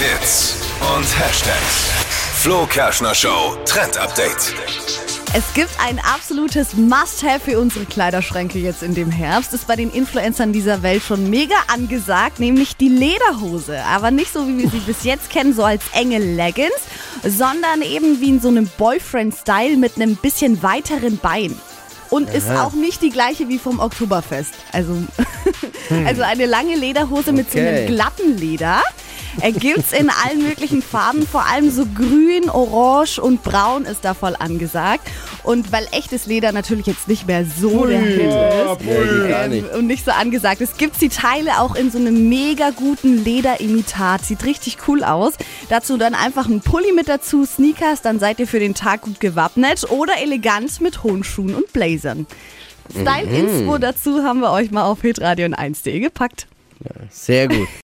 Hits und Hashtags. Flo Kerschner Show Trend Update. Es gibt ein absolutes Must-Have für unsere Kleiderschränke jetzt in dem Herbst. Ist bei den Influencern dieser Welt schon mega angesagt, nämlich die Lederhose. Aber nicht so, wie wir sie bis jetzt kennen, so als enge Leggings, sondern eben wie in so einem Boyfriend-Style mit einem bisschen weiteren Bein. Und ist auch nicht die gleiche wie vom Oktoberfest. Also, also eine lange Lederhose mit so einem Okay. glatten Leder. Er gibt's in allen möglichen Farben, vor allem so grün, orange und braun ist da voll angesagt. Und weil echtes Leder natürlich jetzt nicht mehr so der Hit ist gar ähm, nicht. und nicht so angesagt ist, gibt's die Teile auch in so einem mega guten Lederimitat. Sieht richtig cool aus. Dazu dann einfach ein Pulli mit dazu, Sneakers, dann seid ihr für den Tag gut gewappnet oder elegant mit hohen Schuhen und Blazern. Style-Inspo dazu haben wir euch mal auf hitradio 1.de gepackt. Sehr gut.